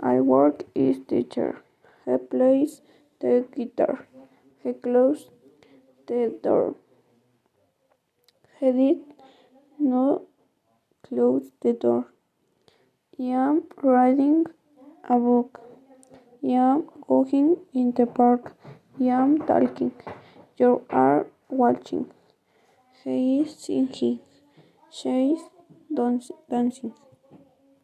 I work as teacher. He plays the guitar. He closed the door. He did not close the door. I am reading a book. I am walking in the park. I am talking. You are watching. He is singing. She is dancing.